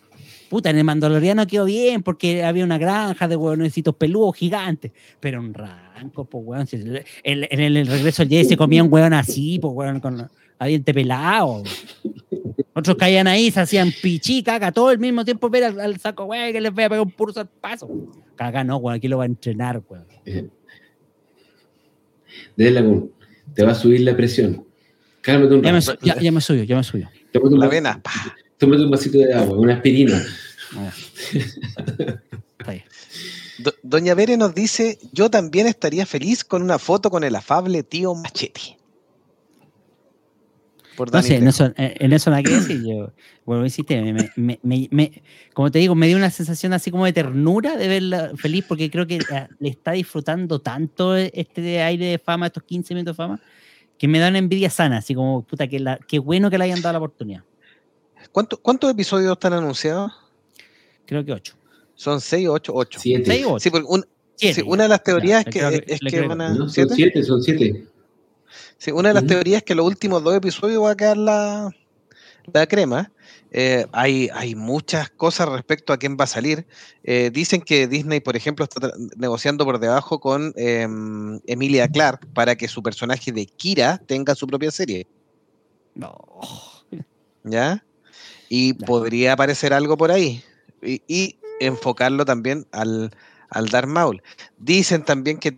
Puta, en el Mandaloriano quedó bien porque había una granja de huevonecitos peludos gigantes. Pero un ranco, pues, weón. si el- el- en el, regreso al Jedi se comía un weón así, pues, weón, con a diente pelado. Otros caían ahí, se hacían pichí, caca, todo el mismo tiempo ver al, al saco, weón, que les voy a pegar un pulso al paso. Caga, no, weón, aquí lo va a entrenar, weón. Eh, De Lagoon, te va a subir la presión. Cálmate un Ya me, rato. ya, ya me subió, ya me un La vena. pa. Tómate un vasito de agua, una aspirina. Ah, Está bien. Do- Doña Bere nos dice, yo también estaría feliz con una foto con el afable tío Machete. Por No sé, en eso, en eso nada que decir. Yo, a insistir, me, me- me- me- como te digo, me dio una sensación así como de ternura de verla feliz porque creo que eh, le está disfrutando tanto este aire de fama, estos 15 minutos de fama, que me da una envidia sana, así como, puta, que la, qué bueno que le hayan dado la oportunidad. ¿Cuánto- ¿Cuántos episodios están anunciados? Creo que 8. Son seis o ocho, ocho. Siete. 6 o 8. Sí, porque un- sí, una de las teorías es que, es le que van a- No, son ¿siete? siete, son siete. Sí, una de las teorías es que los últimos dos episodios va a quedar la, la crema. Eh, hay, hay muchas cosas respecto a quién va a salir. Eh, dicen que Disney, por ejemplo, está negociando por debajo con em, Emilia Clark para que su personaje de Kira tenga su propia serie. No. ¿Ya? Y podría aparecer algo por ahí. Y, y enfocarlo también al, al Darth Maul. Dicen también que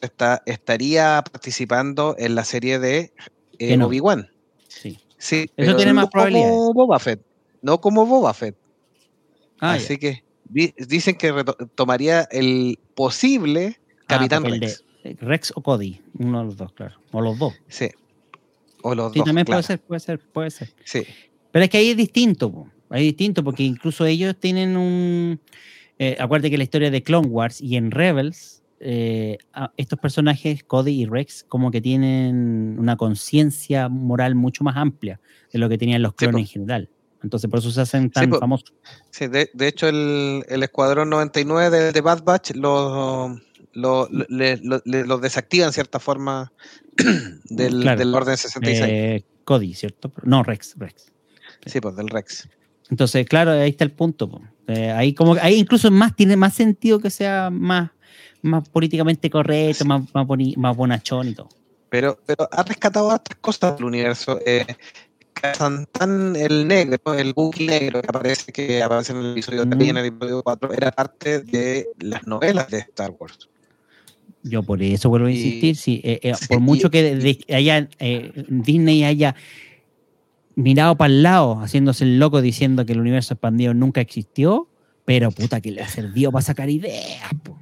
está, estaría participando en la serie de eh, no. Obi-Wan. Sí. Sí, Eso tiene no más como probabilidades. Boba Fett. No como Boba Fett. Ah, Así que di- dicen que tomaría el posible Ah, Capitán papel de- Rex. Rex o Cody, uno de los dos, claro. O los dos. Sí. O los Sí, dos. también claro. puede ser, puede ser, puede ser. Sí. Pero es que ahí es distinto, po. ahí es distinto porque incluso ellos tienen un... Eh, acuérdate que la historia de Clone Wars y en Rebels, eh, estos personajes, Cody y Rex, como que tienen una conciencia moral mucho más amplia de lo que tenían los clones en general. Entonces por eso se hacen tan famosos. Sí, de, de hecho el, el Escuadrón 99 de, de Bad Batch lo, lo, lo- le- lo- le- lo desactiva en cierta forma del, Claro. del Orden 66. Eh, Cody, ¿cierto? No, Rex, Rex. Sí, pues del Rex. Entonces, claro, ahí está el punto. Eh, ahí como ahí incluso más tiene más sentido que sea más, más políticamente correcto, más, más, boni- más bonachón y todo. Pero, pero ha rescatado otras cosas del universo. Eh, Kazantan el negro, el Wookiee negro que aparece, que aparece en el episodio 3 y en el episodio 4, era parte de las novelas de Star Wars. Yo por eso vuelvo a Y- insistir, sí, eh, eh, sí, por y- mucho que de- de- haya, eh, Disney haya mirado para el lado, haciéndose el loco diciendo que el universo expandido nunca existió, pero puta que le ha servido para sacar ideas. po.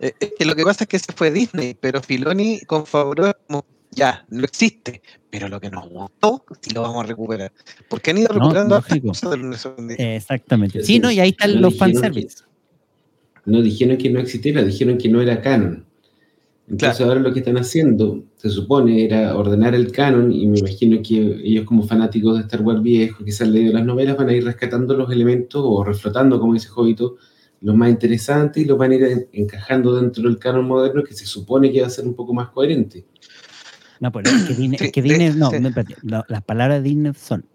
Eh, es que lo que pasa es que ese fue Disney, pero Filoni con Favreau es como, ya, no existe, pero lo que nos gustó, sí lo vamos a recuperar. Porque han ido No, recuperando lógico. cosas del universo expandido. Eh, exactamente. Sí, ¿no? Y ahí están no los fanservice. No dijeron que no existiera, dijeron que no era canon. Entonces ahora lo que están haciendo, se supone, era ordenar el canon y me imagino que ellos como fanáticos de Star Wars viejo, que se han leído las novelas, van a ir rescatando los elementos o reflotando, como dice Jovito, los más interesantes y los van a ir en- encajando dentro del canon moderno que se supone que va a ser un poco más coherente. No, pero es que Disney, Sí, es que Disney- no, sí. no, espérate, la- las palabras de Disney son,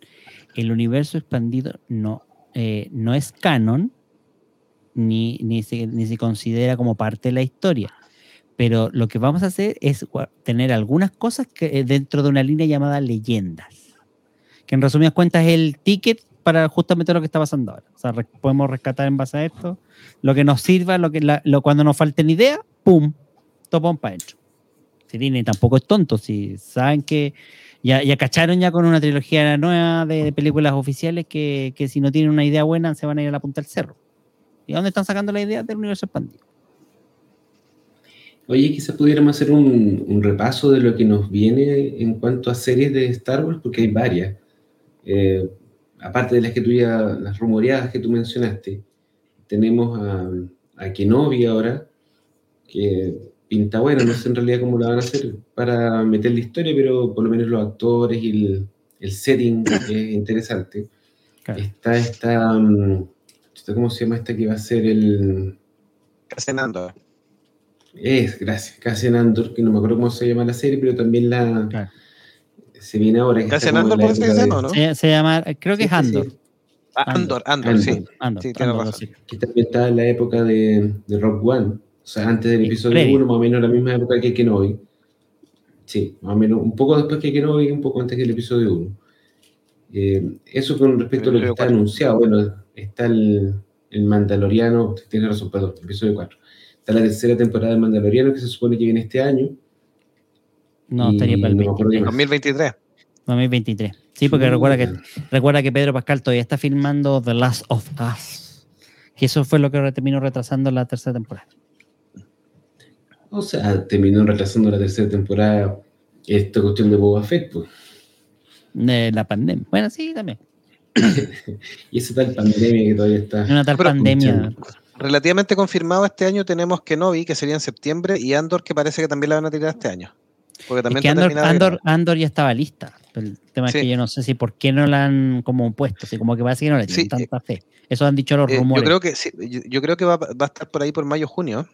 el universo expandido no, eh, no es canon, ni, ni, se, ni se considera como parte de la historia. Pero lo que vamos a hacer es tener algunas cosas que, eh, dentro de una línea llamada leyendas, que en resumidas cuentas es el ticket para justamente lo que está pasando ahora. O sea, re- podemos rescatar en base a esto lo que nos sirva, lo que la- lo, cuando nos falten ideas, ¡pum! topón para adentro. Si Disney tampoco es tonto, si saben que ya, ya cacharon ya con una trilogía nueva de, de películas oficiales que, que si no tienen una idea buena se van a ir a la punta del cerro. ¿Y dónde están sacando la idea del universo expandido? Oye, quizás pudiéramos hacer un, un repaso de lo que nos viene en cuanto a series de Star Wars, porque hay varias. Eh, aparte de las que tú ya, las rumoreadas que tú mencionaste, tenemos a, a Kenobi ahora, que pinta bueno, no sé en realidad cómo la van a hacer para meter la historia, pero por lo menos los actores y el, el setting es interesante. Claro. Está esta, mm, ¿cómo se llama esta que va a ser el... Cenando. Es, gracias, Cassian Andor, que no me acuerdo cómo se llama la serie, pero también la Claro. se viene ahora. está Cassian Andor parece que se llama, ¿no? Se, se llama, creo que es Sí, sí, sí. Andor. Ah, Andor, Andor, sí. Andor. Sí, tiene Andor, razón. sí. que está ambientada en la época de, de Rock One, o sea, antes del Sí, episodio previo. 1, más o menos la misma época que Kenobi. Sí, más o menos un poco después que Kenobi y un poco antes del episodio 1. Eh, eso con respecto a lo que está anunciado, bueno, está el, el Mandaloriano, tienes razón, perdón, episodio 4. Está la tercera temporada del Mandaloriano que se supone que viene este año. No, estaría para el no me acuerdo 23, qué más. 2023. 2023. Sí, porque recuerda que, recuerda que Pedro Pascal todavía está filmando The Last of Us. Que eso fue lo que terminó retrasando la tercera temporada. O sea, terminó retrasando la tercera temporada esta cuestión de Boba Fett, pues. De la pandemia. Bueno, sí, también. Y esa tal pandemia que todavía está. Una tal Pero- pandemia. Relativamente confirmado este año tenemos Kenobi, que sería en septiembre, y Andor, que parece que también la van a tirar este año. Porque Es también que está Andor, Andor. Andor ya estaba lista. El tema Sí. es que yo no sé si por qué no la han como puesto. Así como que parece que no le tienen Sí, tanta fe. Eso han dicho los Eh, yo rumores. creo que sí, yo, yo creo que va, va a estar por ahí por mayo junio.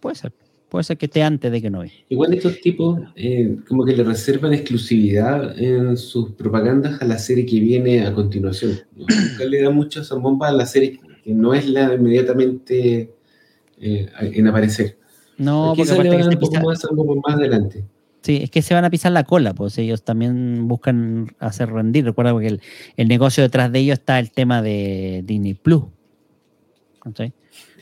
Puede ser. Puede ser que esté antes de que no Igual estos tipos eh, como que le reservan exclusividad en sus propagandas a la serie que viene a continuación. Nunca le dan mucha zambomba a la serie que no es la inmediatamente eh, en aparecer. No, porque le aparte que se un poco pisa- más más adelante. Sí, es que se van a pisar la cola, pues ellos también buscan hacer rendir. Recuerda que el, el negocio detrás de ellos está el tema de Disney Plus. ¿cachai?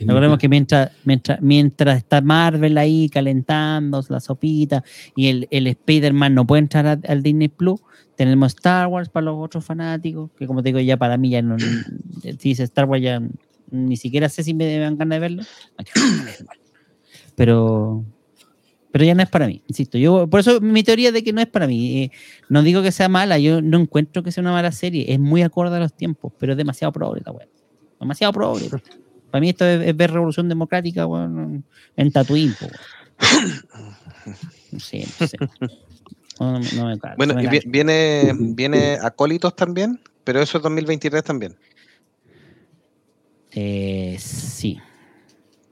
Recordemos que mientras, mientras, mientras está Marvel ahí calentando la sopita y el, el Spider-Man no puede entrar a- al Disney Plus, tenemos Star Wars para los otros fanáticos, que como te digo, ya para mí ya no. Si dice Star Wars ya ni siquiera sé si me dan ganas de verlo. Pero. Pero ya no es para mí, insisto. Yo, por eso mi teoría de que no es para mí. Eh, no digo que sea mala, yo no encuentro que sea una mala serie. Es muy acorde a los tiempos, pero es demasiado probable la weá. Demasiado probable. Para mí esto es, es ver Revolución Democrática weón, en Tatooine. po. No sé, no sé. No, no- no me cago, Bueno, no me y viene, viene Acólitos también, pero eso es 2023 también. Eh, sí.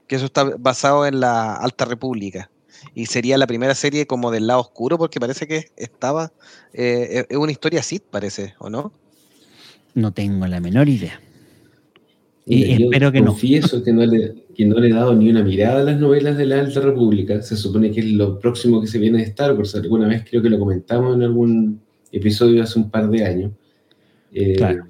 Que eso está basado en la Alta República. Y sería la primera serie como del lado oscuro, porque parece que estaba. eh, es- es una historia Sith, parece, ¿o no? No tengo la menor idea. Y yo espero que no. confieso que no, le, que no le he dado ni una mirada a las novelas de la Alta República. Se supone que es lo próximo que se viene de Star Wars. Alguna vez creo que lo comentamos en algún episodio hace un par de años. Eh, Claro.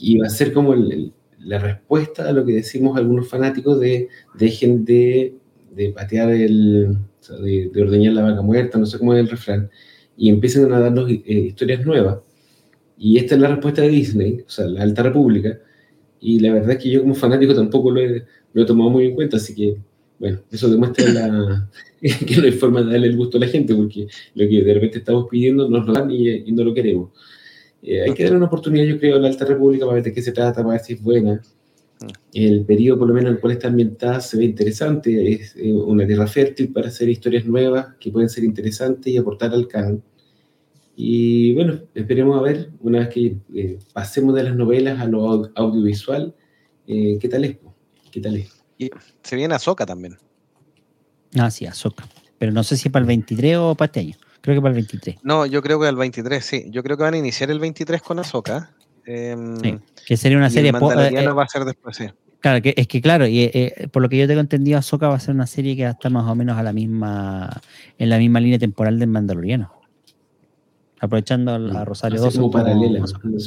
Y va a ser como el- el- la respuesta a lo que decimos algunos fanáticos de dejen de, de patear el, o sea, de, de ordeñar la vaca muerta, no sé cómo es el refrán, y empiecen a darnos eh, historias nuevas. Y esta es la respuesta de Disney, o sea, la Alta República, y la verdad es que yo como fanático tampoco lo he, lo he tomado muy en cuenta, así que, bueno, eso demuestra la, que no hay forma de darle el gusto a la gente, porque lo que de repente estamos pidiendo nos lo dan y, y no lo queremos. Eh, hay que darle una oportunidad, yo creo, a la Alta República para ver de qué se trata, para ver si es buena. El periodo, por lo menos, en el cual está ambientada se ve interesante, es eh, una tierra fértil para hacer historias nuevas que pueden ser interesantes y aportar al canon. Y bueno, esperemos a ver, una vez que eh, pasemos de las novelas a lo au- audiovisual, eh, ¿qué tal es? ¿Qué tal es? Se viene Ahsoka también. Ah, sí, Azoka. Pero no sé si para el 23 o para este año. Creo que para el 23. No, yo creo que el 23, sí. Yo creo que van a iniciar el 23 con Ahsoka. em, Sí, que sería una y serie. el eh, Mandaloriano eh, va a ser después, sí. claro, que, es que claro, y, eh, por lo que yo tengo entendido, Azoka va a ser una serie que va a estar más o menos a la misma, en la misma línea temporal del Mandaloriano. Aprovechando a, a Rosario Dawson como paralela.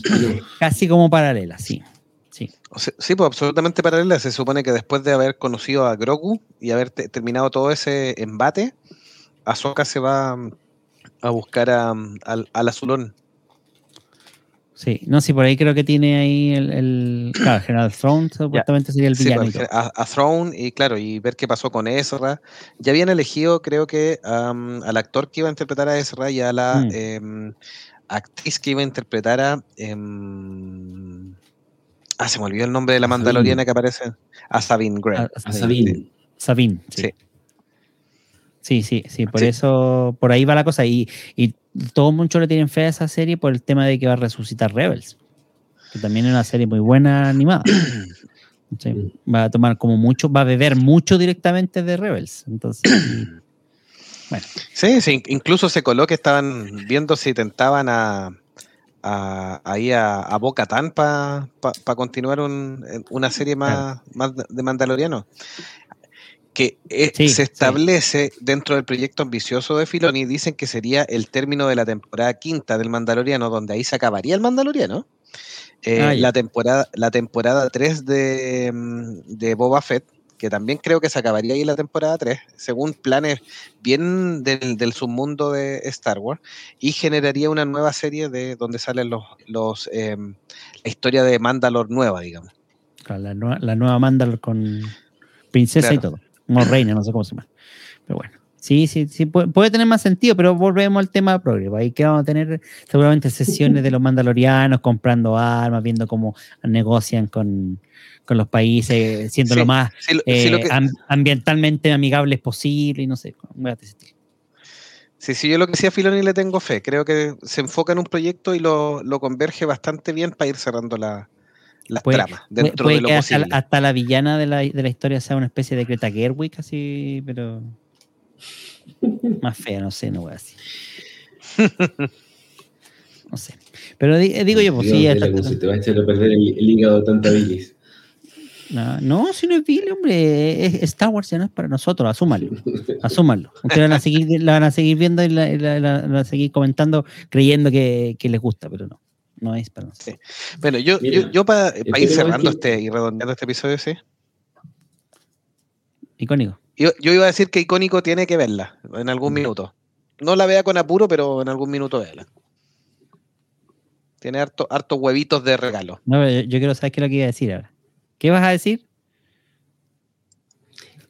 casi como paralela, sí. Sí. O sea, sí, pues absolutamente paralela. Se supone que después de haber conocido a Grogu y haber te- terminado todo ese embate, Ahsoka se va mm, a buscar a, mm, al, al azulón. Sí, no, sí, por ahí creo que tiene ahí el, el claro, General Throne, supuestamente sería el Sí, villano. pues, todo. a, a Thrawn y claro, y ver qué pasó con Ezra. Ya habían elegido, creo que, al actor que iba a interpretar a Ezra y a la Mm. em, actriz que iba a interpretar a. em, ah, se me olvidó el nombre de la Sabine. mandaloriana que aparece. A Sabine Grey. A- A Sabine. Sabine, sí. Sí. Sí, sí, sí, por Sí. eso, por ahí va la cosa. Y, y todo mucho le tienen fe a esa serie por el tema de que va a resucitar Rebels, que también es una serie muy buena animada. Sí, va a tomar como mucho, va a beber mucho directamente de Rebels. Entonces, bueno, Sí, sí, incluso se coló que estaban viendo si tentaban a, a- ahí a, a Boca Tan para continuar un- una serie más, más de de Mandaloriano. Que eh, Sí, se sí. establece dentro del proyecto ambicioso de Filoni, dicen que sería el término de la temporada quinta del Mandaloriano, donde ahí se acabaría el Mandaloriano. Eh, Ah, la temporada la temporada 3 de, mm, de Boba Fett, que también creo que se acabaría ahí la temporada 3, según planes bien del, del submundo de Star Wars, y generaría una nueva serie de donde salen los, los em, la historia de Mandalor nueva, digamos. la, nueva- la nueva Mandalor con princesa y todo. No reina, no sé cómo se llama. Pero bueno. Sí, sí, sí, puede, puede tener más sentido, pero volvemos al tema progreso. Ahí que vamos a tener seguramente sesiones de los mandalorianos comprando armas, viendo cómo negocian con, con los países, siendo Sí, lo más Sí, lo- eh, sí, lo que- am- ambientalmente amigables posible y no sé, de sí, sí, yo lo que decía Filoni le tengo fe. Creo que se enfoca en un proyecto y lo, lo converge bastante bien para ir cerrando la, las Puede- tramas Puede, dentro puede de lo que hasta, posible. hasta la villana de la, de la historia sea una especie de Greta Gerwig, así, pero más fea, no sé, no voy a decir. No sé. Pero di- eh, digo yo, pues sí, hasta- se te va a echar a perder el, el hígado de tanta bilis. no, no, si no es vil, hombre, es- Star Wars ya no es para nosotros, asúmanlo, asúmanlo. Ustedes van a seguir, la van a seguir viendo y la, la- la- la van a seguir comentando creyendo que, que les gusta, pero no, no es para nosotros. Bueno, yo, Mira, yo, yo para ir cerrando este y redondeando este episodio, sí. Icónico. Yo, yo iba a decir que icónico tiene que verla en algún minuto. No la vea con apuro, pero en algún minuto véala. Tiene harto, hartos huevitos de regalo. No, yo, yo quiero saber qué es lo que iba a decir ahora. ¿Qué vas a decir?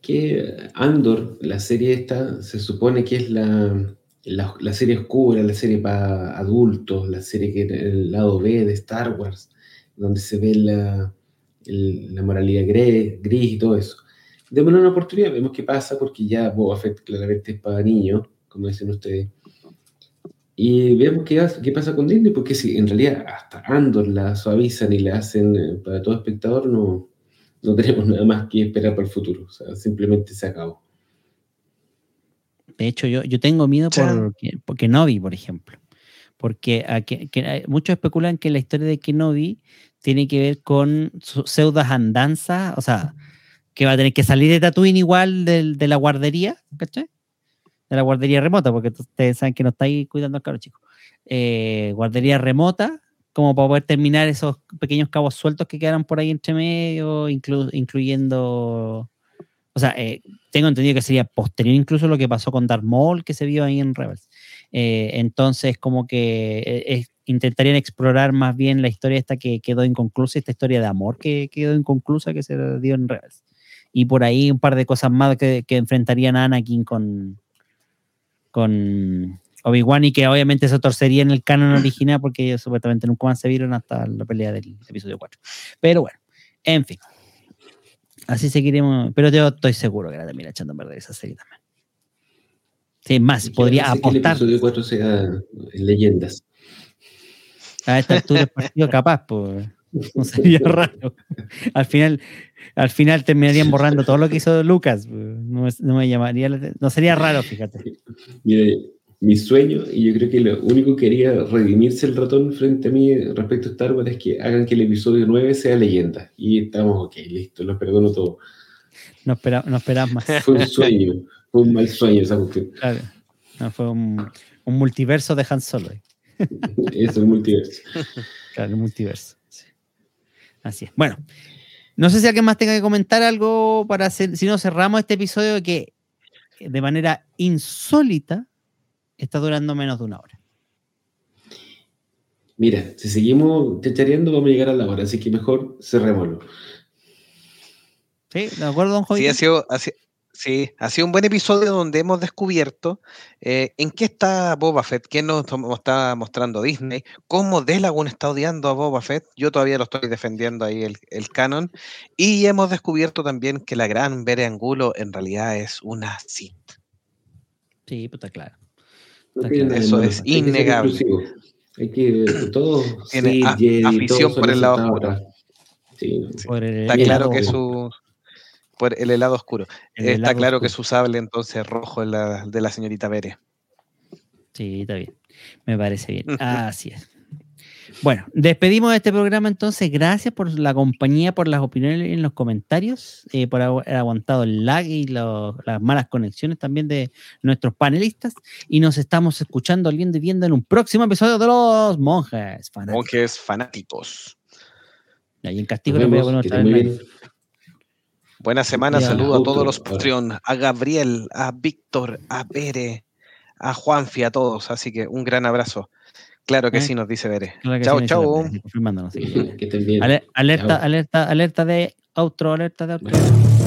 que Andor, la serie esta, se supone que es la, la, la serie oscura, la serie para adultos, la serie que el lado B de Star Wars, donde se ve la, la moralidad gre- gris y todo eso. Démosle una oportunidad, vemos qué pasa, porque ya Boba Fett claramente es para niños, como dicen ustedes. Y vemos qué, qué pasa con Disney, porque si en realidad hasta Andor la suavizan y la hacen eh, para todo espectador, no, no tenemos nada más que esperar para el futuro. O sea, simplemente se acabó. De hecho, yo, yo tengo miedo por, por Kenobi, por ejemplo. Porque a que- que hay- muchos especulan que la historia de Kenobi tiene que ver con su pseudas andanzas, o sea, que va a tener que salir de Tatooine igual del- de, la guardería, ¿cachai? De la guardería remota, porque ustedes saben que no estáis cuidando al cabro chico. Eh, guardería remota, como para poder terminar esos pequeños cabos sueltos que quedaron por ahí entre medio, inclu- incluyendo. O sea, eh, tengo entendido que sería posterior incluso lo que pasó con Darth Maul que se vio ahí en Rebels. Eh, entonces, como que eh, intentarían explorar más bien la historia esta que quedó inconclusa, esta historia de amor que quedó inconclusa que se dio en Rebels. Y por ahí un par de cosas más que, que enfrentarían a Anakin con, con Obi-Wan y que obviamente se torcería en el canon original porque ellos supuestamente nunca más se vieron hasta la pelea del episodio 4. Pero bueno, en fin. Así seguiremos, pero yo estoy seguro que la termina echando a perder esa serie también. Sí, más, podría que apostar el episodio 4 sea en leyendas. a esta altura del partido capaz, pues no sería raro. Al final, al final terminarían borrando todo lo que hizo Lucas. No, es- no me llamaría, la- no sería raro, fíjate. Mire, mi sueño, y yo creo que lo único que quería redimirse el ratón frente a mí respecto a Star Wars es que hagan que el episodio 9 sea leyenda. Y estamos, ok, listo, lo perdono todo. No espera, no esperabas más. Fue un sueño, fue un mal sueño esa cuestión. Claro. No, fue un, un multiverso de Han Solo. Eso es multiverso. Claro, un multiverso. sí. Así es. Bueno, no sé si alguien más tenga que comentar algo para hacer, si no cerramos este episodio que de manera insólita está durando menos de una hora. Mira, si seguimos chachareando vamos a llegar a la hora, así que mejor cerrémoslo. ¿Sí? ¿De acuerdo, don? Sí, ha sido, ha sí, ha sido un buen episodio donde hemos descubierto eh, en qué está Boba Fett, qué nos nos está mostrando Disney, cómo Delagun está odiando a Boba Fett. Yo todavía lo estoy defendiendo ahí el, el canon. Y hemos descubierto también que la gran Bere Angulo en realidad es una Sith. Sí, pues está claro. No tiene de Eso es Hay innegable. Hay que todo Tiene sí, a- Jedi, afición todos por el lado oscuro. acá. Sí, Sí. Por el Está claro que su. Por el helado oscuro. el Está helado claro que su sable entonces rojo es la, de la señorita Bere. Sí, está bien. Me parece bien. Así es. Bueno, despedimos de este programa entonces. Gracias por la compañía, por las opiniones en los comentarios, eh, por haber aguantado el lag y lo- las malas conexiones también de nuestros panelistas. Y nos estamos escuchando, oliendo y viendo en un próximo episodio de Los Monjes. Fanáticos. Monjes fanáticos. Y ahí en Castigo vemos, que muy bien. Buena semana, saludo a todos los. Patreon, a Gabriel, a Víctor, a Bere, a Juanfi, a todos. Así que un gran abrazo. Claro que Eh, sí, nos dice Bere. Claro Chao, sí, que- Que. Ale- alerta, alerta, alerta de outro, alerta de outro.